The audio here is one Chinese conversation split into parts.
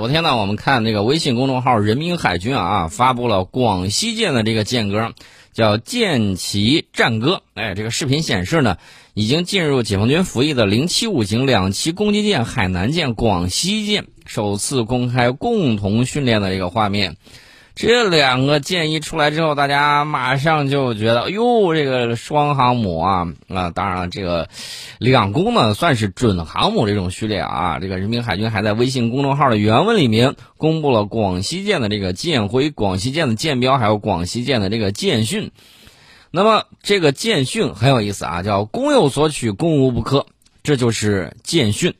昨天呢，我们看这个微信公众号“人民海军”啊，发布了广西舰的这个舰歌，叫《舰旗战歌》。哎，这个视频显示呢，已经进入解放军服役的零七五型两栖攻击舰海南舰、广西舰首次公开共同训练的这个画面。这两个舰一出来之后，大家马上就觉得，哎呦，这个双航母啊啊！当然了，这个两攻呢算是准航母这种序列啊。这个人民海军还在微信公众号的原文里面公布了广西舰的这个舰徽、广西舰的舰标，还有广西舰的这个舰训。那么这个舰训很有意思啊，叫“公有所取，攻无不克”，这就是舰训。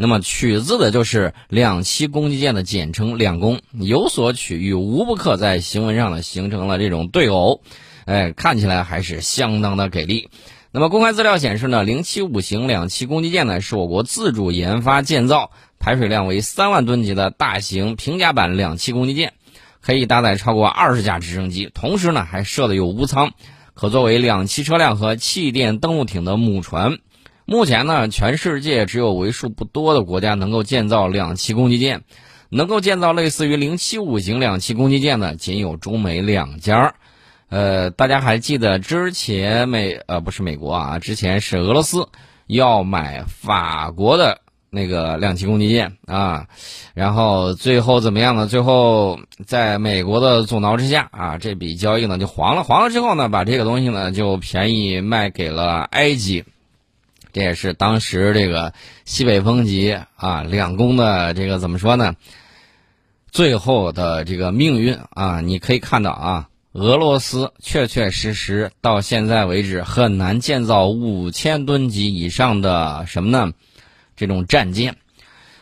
那么取自的就是两栖攻击舰的简称“两攻”，有所取与无不克在行文上呢形成了这种对偶，哎，看起来还是相当的给力。那么公开资料显示呢，零七五型两栖攻击舰呢是我国自主研发建造，排水量为三万吨级的大型平甲板两栖攻击舰，可以搭载超过二十架直升机，同时呢还设的有无舱，可作为两栖车辆和气垫登陆艇的母船。目前呢，全世界只有为数不多的国家能够建造两栖攻击舰，能够建造类似于零七五型两栖攻击舰的仅有中美两家。呃，大家还记得之前美呃不是美国啊，之前是俄罗斯要买法国的那个两栖攻击舰啊，然后最后怎么样呢？最后在美国的阻挠之下啊，这笔交易呢就黄了。黄了之后呢，把这个东西呢就便宜卖给了埃及。这也是当时这个西北风级啊两攻的这个怎么说呢？最后的这个命运啊，你可以看到啊，俄罗斯确确实实到现在为止很难建造五千吨级以上的什么呢？这种战舰。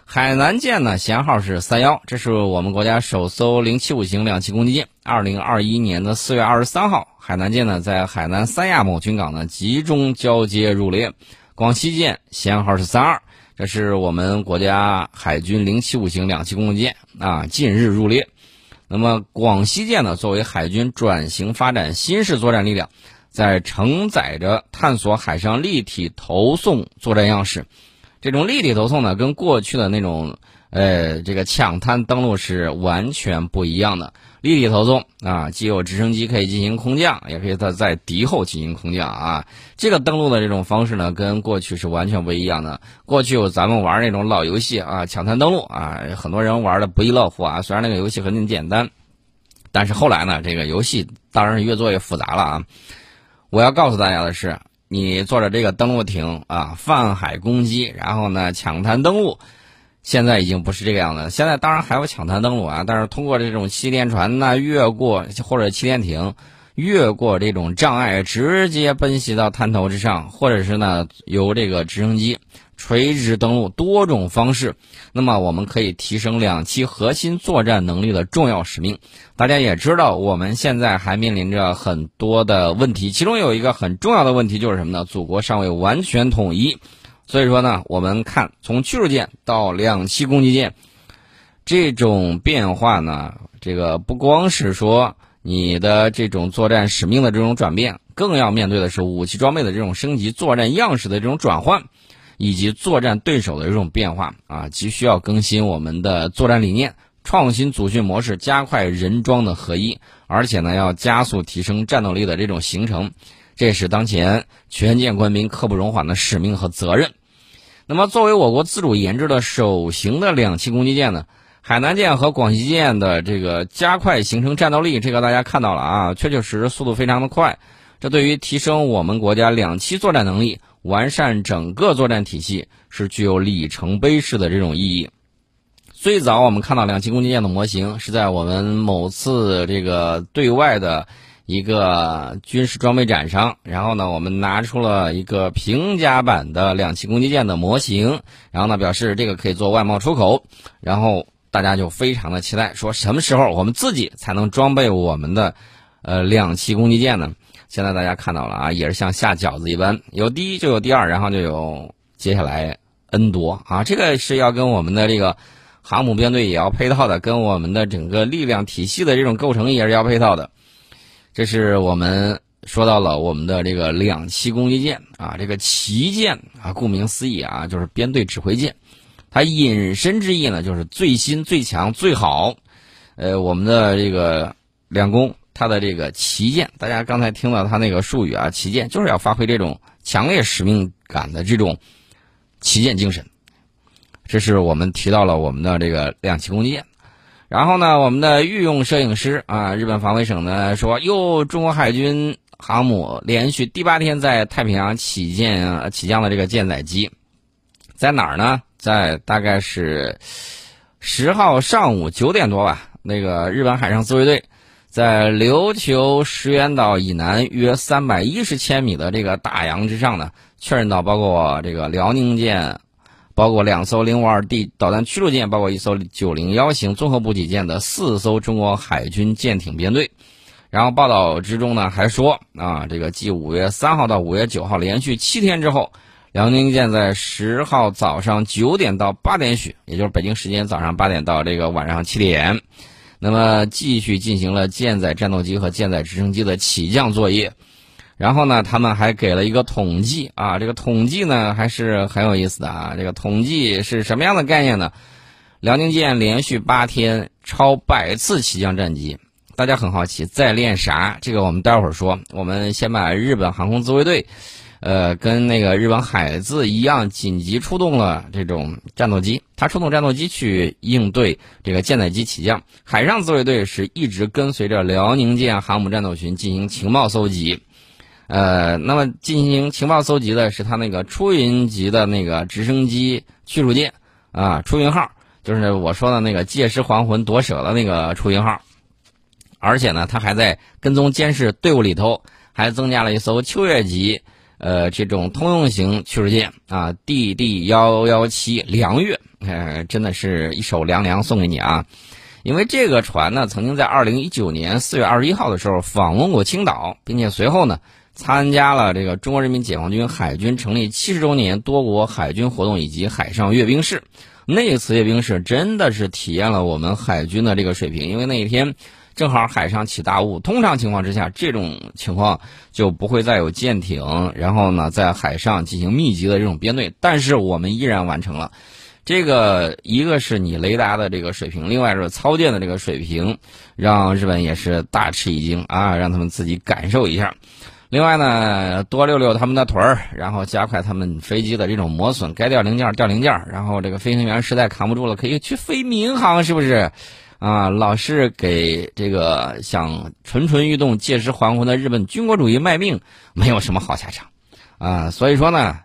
海南舰呢，舷号是三幺，这是我们国家首艘零七五型两栖攻击舰。二零二一年的四月二十三号，海南舰呢在海南三亚某军港呢集中交接入列。广西舰舷号是三二，这是我们国家海军零七五型两栖攻击舰啊，近日入列。那么广西舰呢，作为海军转型发展新式作战力量，在承载着探索海上立体投送作战样式。这种立体投送呢，跟过去的那种。呃，这个抢滩登陆是完全不一样的。立体投送啊，既有直升机可以进行空降，也可以在在敌后进行空降啊。这个登陆的这种方式呢，跟过去是完全不一样的。过去有咱们玩那种老游戏啊，抢滩登陆啊，很多人玩的不亦乐乎啊。虽然那个游戏很简单，但是后来呢，这个游戏当然是越做越复杂了啊。我要告诉大家的是，你坐着这个登陆艇啊，泛海攻击，然后呢，抢滩登陆。现在已经不是这个样子，现在当然还有抢滩登陆啊，但是通过这种气垫船呢，越过或者气垫艇，越过这种障碍，直接奔袭到滩头之上，或者是呢由这个直升机垂直登陆，多种方式，那么我们可以提升两栖核心作战能力的重要使命。大家也知道，我们现在还面临着很多的问题，其中有一个很重要的问题就是什么呢？祖国尚未完全统一。所以说呢，我们看从驱逐舰到两栖攻击舰，这种变化呢，这个不光是说你的这种作战使命的这种转变，更要面对的是武器装备的这种升级、作战样式的这种转换，以及作战对手的这种变化啊，急需要更新我们的作战理念，创新组训模式，加快人装的合一，而且呢，要加速提升战斗力的这种形成。这是当前全舰官兵刻不容缓的使命和责任。那么，作为我国自主研制的首型的两栖攻击舰呢，海南舰和广西舰的这个加快形成战斗力，这个大家看到了啊，确确实实速度非常的快。这对于提升我们国家两栖作战能力、完善整个作战体系，是具有里程碑式的这种意义。最早我们看到两栖攻击舰的模型，是在我们某次这个对外的。一个军事装备展上，然后呢，我们拿出了一个平甲板的两栖攻击舰的模型，然后呢，表示这个可以做外贸出口，然后大家就非常的期待，说什么时候我们自己才能装备我们的呃两栖攻击舰呢？现在大家看到了啊，也是像下饺子一般，有第一就有第二，然后就有接下来 N 多啊，这个是要跟我们的这个航母编队也要配套的，跟我们的整个力量体系的这种构成也是要配套的。这是我们说到了我们的这个两栖攻击舰啊，这个旗舰啊，顾名思义啊，就是编队指挥舰。它引申之意呢，就是最新、最强、最好。呃，我们的这个两宫，它的这个旗舰，大家刚才听到它那个术语啊，旗舰就是要发挥这种强烈使命感的这种旗舰精神。这是我们提到了我们的这个两栖攻击舰。然后呢，我们的御用摄影师啊，日本防卫省呢说，哟，中国海军航母连续第八天在太平洋起舰起降的这个舰载机，在哪儿呢？在大概是十号上午九点多吧。那个日本海上自卫队在琉球石垣岛以南约三百一十千米的这个大洋之上呢，确认到包括这个辽宁舰。包括两艘零五二 D 导弹驱逐舰，包括一艘九零幺型综合补给舰的四艘中国海军舰艇编队。然后报道之中呢还说啊，这个继五月三号到五月九号连续七天之后，辽宁舰在十号早上九点到八点许，也就是北京时间早上八点到这个晚上七点，那么继续进行了舰载战斗机和舰载直升机的起降作业。然后呢，他们还给了一个统计啊，这个统计呢还是很有意思的啊。这个统计是什么样的概念呢？辽宁舰连续八天超百次起降战机，大家很好奇在练啥？这个我们待会儿说。我们先把日本航空自卫队，呃，跟那个日本海自一样，紧急出动了这种战斗机，它出动战斗机去应对这个舰载机起降。海上自卫队是一直跟随着辽宁舰航母战斗群进行情报搜集。呃，那么进行情报搜集的是他那个出云级的那个直升机驱逐舰啊，出云号，就是我说的那个借尸还魂夺舍的那个出云号。而且呢，他还在跟踪监视队伍里头，还增加了一艘秋月级呃这种通用型驱逐舰啊，DD 幺幺七凉月，呃，真的是一首凉凉送给你啊。因为这个船呢，曾经在二零一九年四月二十一号的时候访问过青岛，并且随后呢。参加了这个中国人民解放军海军成立七十周年多国海军活动以及海上阅兵式，那次阅兵式真的是体验了我们海军的这个水平。因为那一天正好海上起大雾，通常情况之下这种情况就不会再有舰艇，然后呢在海上进行密集的这种编队。但是我们依然完成了这个，一个是你雷达的这个水平，另外是操舰的这个水平，让日本也是大吃一惊啊，让他们自己感受一下。另外呢，多溜溜他们的腿儿，然后加快他们飞机的这种磨损，该掉零件掉零件。然后这个飞行员实在扛不住了，可以去飞民航，是不是？啊，老是给这个想蠢蠢欲动、借尸还魂的日本军国主义卖命，没有什么好下场。啊，所以说呢，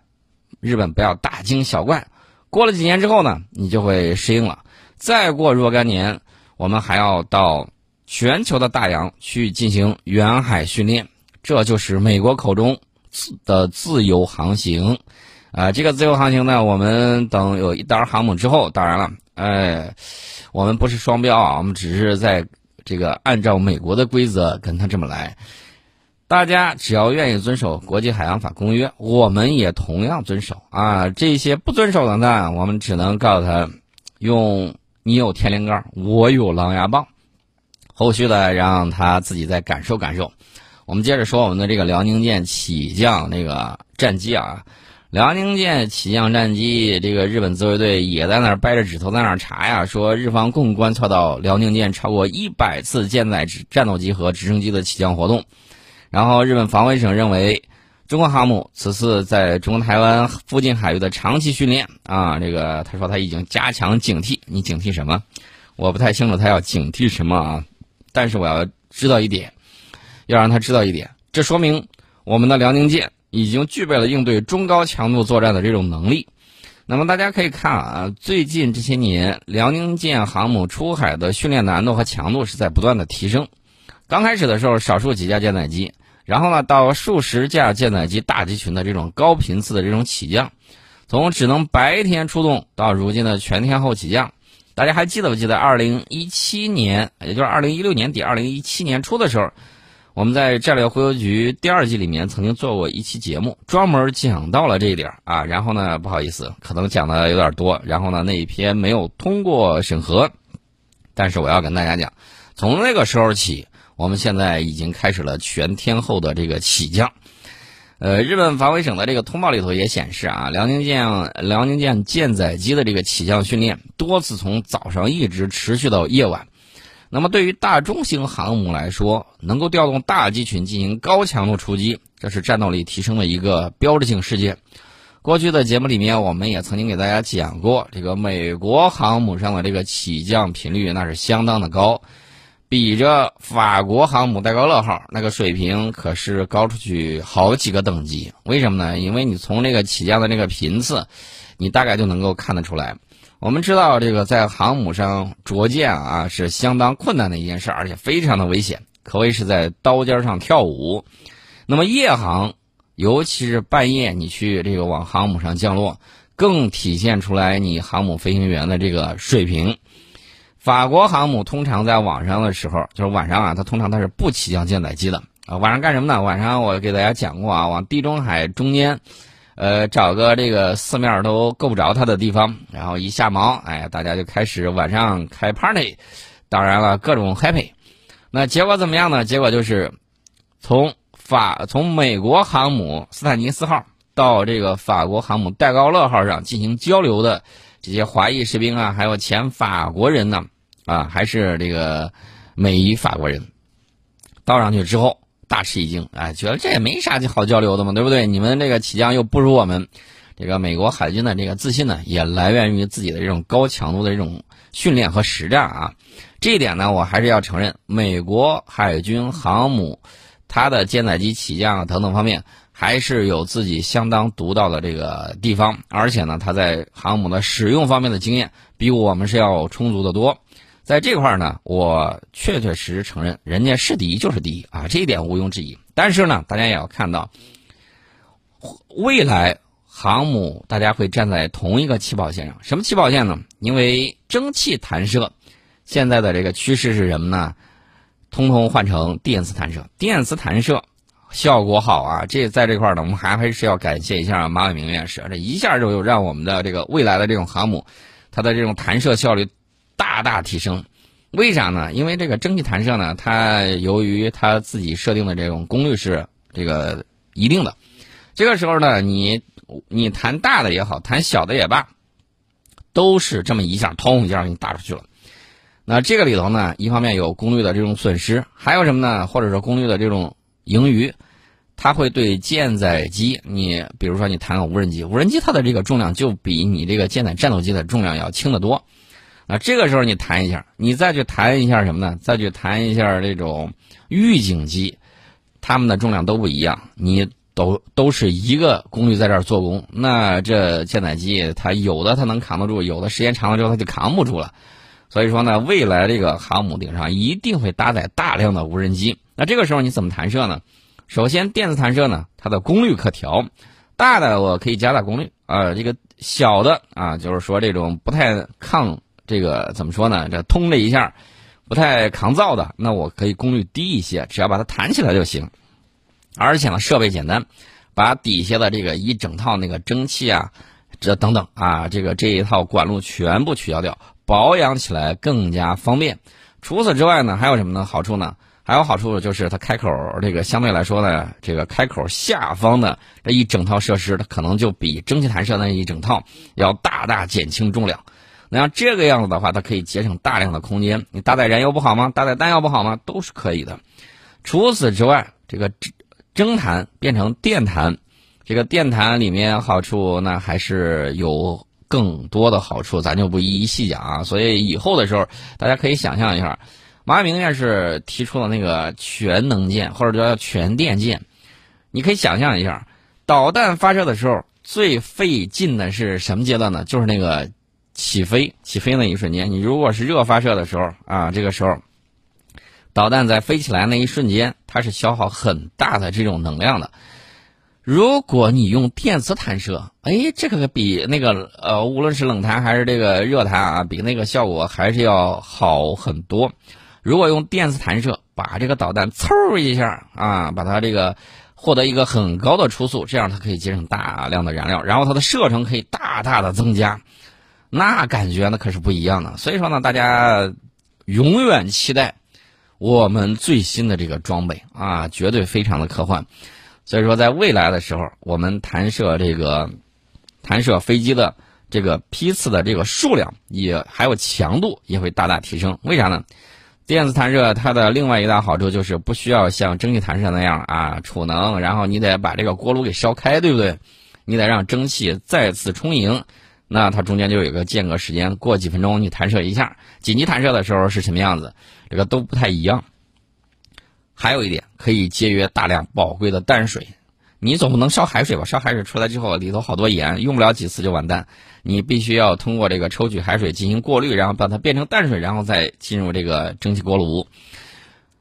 日本不要大惊小怪。过了几年之后呢，你就会适应了。再过若干年，我们还要到全球的大洋去进行远海训练。这就是美国口中的自由航行，啊，这个自由航行呢，我们等有一单航母之后，当然了，哎，我们不是双标啊，我们只是在这个按照美国的规则跟他这么来。大家只要愿意遵守国际海洋法公约，我们也同样遵守啊。这些不遵守的呢，我们只能告诉他，用你有天灵盖，我有狼牙棒，后续的让他自己再感受感受。我们接着说我们的这个辽宁舰起降那个战机啊，辽宁舰起降战机，这个日本自卫队也在那儿掰着指头在那儿查呀，说日方共观测到辽宁舰超过一百次舰载战斗机和直升机的起降活动，然后日本防卫省认为，中国航母此次在中国台湾附近海域的长期训练啊，这个他说他已经加强警惕，你警惕什么？我不太清楚他要警惕什么啊，但是我要知道一点。要让他知道一点，这说明我们的辽宁舰已经具备了应对中高强度作战的这种能力。那么大家可以看啊，最近这些年，辽宁舰航母出海的训练难度和强度是在不断的提升。刚开始的时候，少数几架舰载机，然后呢，到数十架舰载机大集群的这种高频次的这种起降，从只能白天出动到如今的全天候起降。大家还记得不记得，二零一七年，也就是二零一六年底、二零一七年初的时候？我们在战略忽悠局第二季里面曾经做过一期节目，专门讲到了这一点啊。然后呢，不好意思，可能讲的有点多。然后呢，那一篇没有通过审核。但是我要跟大家讲，从那个时候起，我们现在已经开始了全天候的这个起降。呃，日本防卫省的这个通报里头也显示啊，辽宁舰辽宁舰舰载机的这个起降训练多次从早上一直持续到夜晚。那么对于大中型航母来说，能够调动大机群进行高强度出击，这是战斗力提升的一个标志性事件。过去的节目里面，我们也曾经给大家讲过，这个美国航母上的这个起降频率那是相当的高，比着法国航母戴高乐号那个水平可是高出去好几个等级。为什么呢？因为你从这个起降的这个频次，你大概就能够看得出来。我们知道，这个在航母上着舰啊是相当困难的一件事，而且非常的危险，可谓是在刀尖上跳舞。那么夜航。尤其是半夜，你去这个往航母上降落，更体现出来你航母飞行员的这个水平。法国航母通常在晚上的时候，就是晚上啊，它通常它是不起降舰载机的啊。晚上干什么呢？晚上我给大家讲过啊，往地中海中间，呃，找个这个四面都够不着他的地方，然后一下锚，哎，大家就开始晚上开 party，当然了，各种 happy。那结果怎么样呢？结果就是从。法从美国航母斯坦尼斯号到这个法国航母戴高乐号上进行交流的这些华裔士兵啊，还有前法国人呢，啊，还是这个美裔法国人，到上去之后大吃一惊，哎，觉得这也没啥好交流的嘛，对不对？你们这个起降又不如我们，这个美国海军的这个自信呢，也来源于自己的这种高强度的这种训练和实战啊。这一点呢，我还是要承认，美国海军航母。它的舰载机起降啊等等方面，还是有自己相当独到的这个地方，而且呢，它在航母的使用方面的经验比我们是要充足的多。在这块呢，我确确实实承认，人家是第一就是第一啊，这一点毋庸置疑。但是呢，大家也要看到，未来航母大家会站在同一个起跑线上。什么起跑线呢？因为蒸汽弹射，现在的这个趋势是什么呢？通通换成电磁弹射，电磁弹射效果好啊！这在这块呢，我们还还是要感谢一下马伟明院士，这一下就让我们的这个未来的这种航母，它的这种弹射效率大大提升。为啥呢？因为这个蒸汽弹射呢，它由于它自己设定的这种功率是这个一定的，这个时候呢，你你弹大的也好，弹小的也罢，都是这么一下，通一下给你打出去了。那这个里头呢，一方面有功率的这种损失，还有什么呢？或者说功率的这种盈余，它会对舰载机，你比如说你弹个无人机，无人机它的这个重量就比你这个舰载战斗机的重量要轻得多。啊这个时候你弹一下，你再去弹一下什么呢？再去弹一下这种预警机，它们的重量都不一样，你都都是一个功率在这儿做功，那这舰载机它有的它能扛得住，有的时间长了之后它就扛不住了。所以说呢，未来这个航母顶上一定会搭载大量的无人机。那这个时候你怎么弹射呢？首先，电子弹射呢，它的功率可调，大的我可以加大功率啊，这个小的啊，就是说这种不太抗这个怎么说呢？这通了一下不太抗造的，那我可以功率低一些，只要把它弹起来就行。而且呢，设备简单，把底下的这个一整套那个蒸汽啊，这等等啊，这个这一套管路全部取消掉。保养起来更加方便。除此之外呢，还有什么呢？好处呢？还有好处就是它开口这个相对来说呢，这个开口下方的这一整套设施，它可能就比蒸汽弹射那一整套要大大减轻重量。那像这个样子的话，它可以节省大量的空间。你搭载燃油不好吗？搭载弹药不好吗？都是可以的。除此之外，这个蒸蒸弹变成电弹，这个电弹里面好处那还是有。更多的好处，咱就不一一细讲啊。所以以后的时候，大家可以想象一下，马明院士提出的那个全能舰或者叫全电舰，你可以想象一下，导弹发射的时候最费劲的是什么阶段呢？就是那个起飞，起飞那一瞬间。你如果是热发射的时候啊，这个时候，导弹在飞起来那一瞬间，它是消耗很大的这种能量的。如果你用电磁弹射，哎，这个比那个呃，无论是冷弹还是这个热弹啊，比那个效果还是要好很多。如果用电磁弹射，把这个导弹嗖一下啊，把它这个获得一个很高的初速，这样它可以节省大量的燃料，然后它的射程可以大大的增加，那感觉那可是不一样的。所以说呢，大家永远期待我们最新的这个装备啊，绝对非常的科幻。所以说，在未来的时候，我们弹射这个弹射飞机的这个批次的这个数量也还有强度也会大大提升。为啥呢？电子弹射它的另外一大好处就是不需要像蒸汽弹射那样啊储能，然后你得把这个锅炉给烧开，对不对？你得让蒸汽再次充盈，那它中间就有个间隔时间，过几分钟你弹射一下。紧急弹射的时候是什么样子？这个都不太一样。还有一点，可以节约大量宝贵的淡水。你总不能烧海水吧？烧海水出来之后，里头好多盐，用不了几次就完蛋。你必须要通过这个抽取海水进行过滤，然后把它变成淡水，然后再进入这个蒸汽锅炉。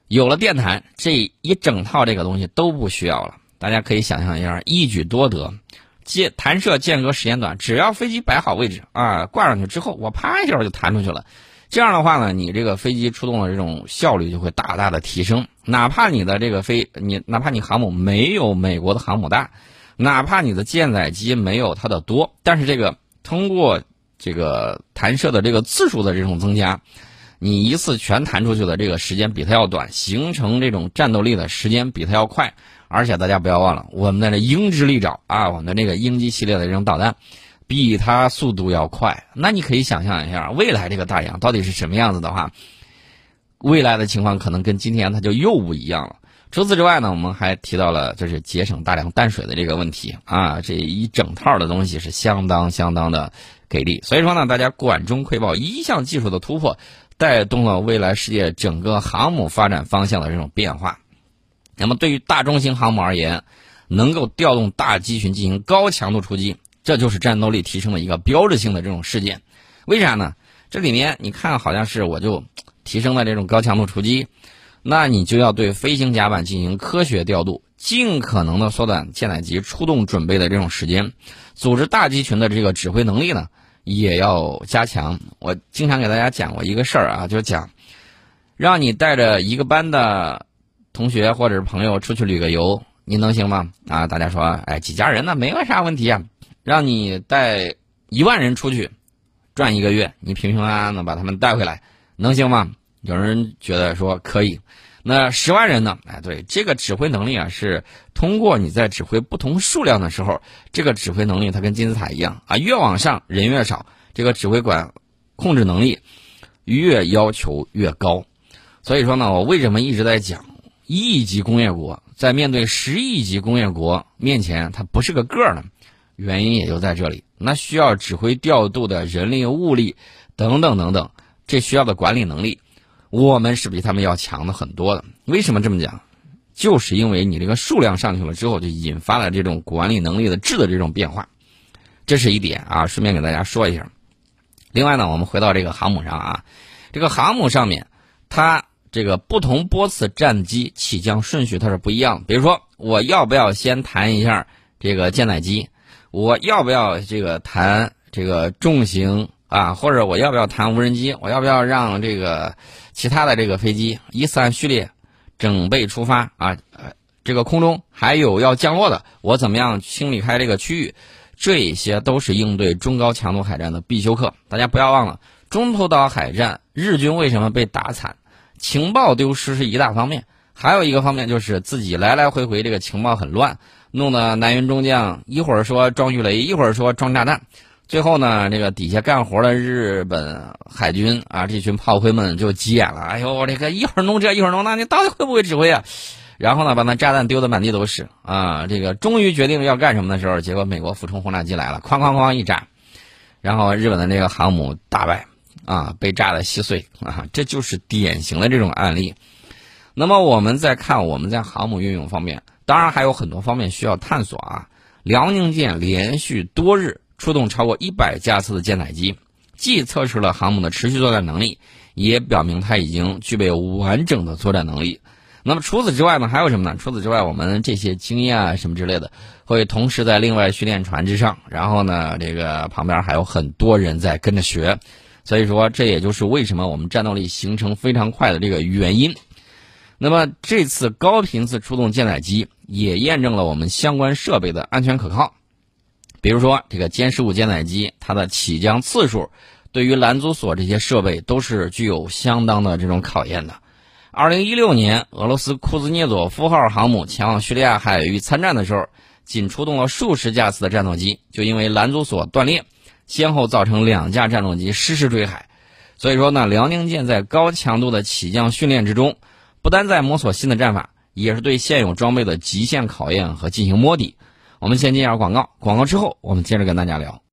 有了电弹，这一整套这个东西都不需要了。大家可以想象一下，一举多得。间弹射间隔时间短，只要飞机摆好位置啊，挂上去之后，我啪一下就弹出去了。这样的话呢，你这个飞机出动的这种效率就会大大的提升。哪怕你的这个飞，你哪怕你航母没有美国的航母大，哪怕你的舰载机没有它的多，但是这个通过这个弹射的这个次数的这种增加，你一次全弹出去的这个时间比它要短，形成这种战斗力的时间比它要快。而且大家不要忘了，我们的这鹰之利爪啊，我们的这个鹰击系列的这种导弹。比它速度要快，那你可以想象一下，未来这个大洋到底是什么样子的话，未来的情况可能跟今天它就又不一样了。除此之外呢，我们还提到了就是节省大量淡水的这个问题啊，这一整套的东西是相当相当的给力。所以说呢，大家管中窥豹，一项技术的突破带动了未来世界整个航母发展方向的这种变化。那么对于大中型航母而言，能够调动大机群进行高强度出击。这就是战斗力提升的一个标志性的这种事件，为啥呢？这里面你看好像是我就提升了这种高强度出击，那你就要对飞行甲板进行科学调度，尽可能的缩短舰载机出动准备的这种时间，组织大机群的这个指挥能力呢也要加强。我经常给大家讲过一个事儿啊，就是讲让你带着一个班的 同学或者是朋友出去旅个游，你能行吗？啊，大家说，哎，几家人呢？没有啥问题啊。让你带一万人出去转一个月，你平平安安的把他们带回来，能行吗？有人觉得说可以。那十万人呢？哎，对，这个指挥能力啊，是通过你在指挥不同数量的时候，这个指挥能力它跟金字塔一样啊，越往上人越少，这个指挥管控制能力越要求越高。所以说呢，我为什么一直在讲亿级工业国在面对十亿级工业国面前，它不是个个儿呢？原因也就在这里，那需要指挥调度的人力物力等等等等，这需要的管理能力，我们是比他们要强的很多的。为什么这么讲？就是因为你这个数量上去了之后，就引发了这种管理能力的质的这种变化，这是一点啊。顺便给大家说一下。另外呢，我们回到这个航母上啊，这个航母上面，它这个不同波次战机起降顺序它是不一样。比如说，我要不要先弹一下这个舰载机？我要不要这个谈这个重型啊？或者我要不要谈无人机？我要不要让这个其他的这个飞机依次按序列整备出发啊？这个空中还有要降落的，我怎么样清理开这个区域？这些都是应对中高强度海战的必修课。大家不要忘了，中途岛海战日军为什么被打惨？情报丢失是一大方面，还有一个方面就是自己来来回回这个情报很乱。弄得南云中将一会儿说装鱼雷，一会儿说装炸弹，最后呢，这个底下干活的日本海军啊，这群炮灰们就急眼了。哎呦，这个一会儿弄这，一会儿弄那，你到底会不会指挥啊？然后呢，把那炸弹丢的满地都是啊。这个终于决定要干什么的时候，结果美国俯冲轰炸机来了，哐哐哐一炸，然后日本的这个航母大败啊，被炸得稀碎啊。这就是典型的这种案例。那么我们再看我们在航母运用方面。当然还有很多方面需要探索啊！辽宁舰连续多日出动超过一百架次的舰载机，既测试了航母的持续作战能力，也表明它已经具备完整的作战能力。那么除此之外呢？还有什么呢？除此之外，我们这些经验啊什么之类的，会同时在另外训练船之上，然后呢，这个旁边还有很多人在跟着学。所以说，这也就是为什么我们战斗力形成非常快的这个原因。那么这次高频次出动舰载机。也验证了我们相关设备的安全可靠，比如说这个歼十五舰载机，它的起降次数对于拦阻索这些设备都是具有相当的这种考验的，二零一六年，俄罗斯库兹涅佐夫号航母前往叙利亚海域参战的时候，仅出动了数十架次的战斗机，就因为拦阻索断裂，先后造成两架战斗机失事坠海。所以说呢，辽宁舰在高强度的起降训练之中，不单在摸索新的战法，也是对现有装备的极限考验和进行摸底。我们先进一下广告，广告之后我们接着跟大家聊。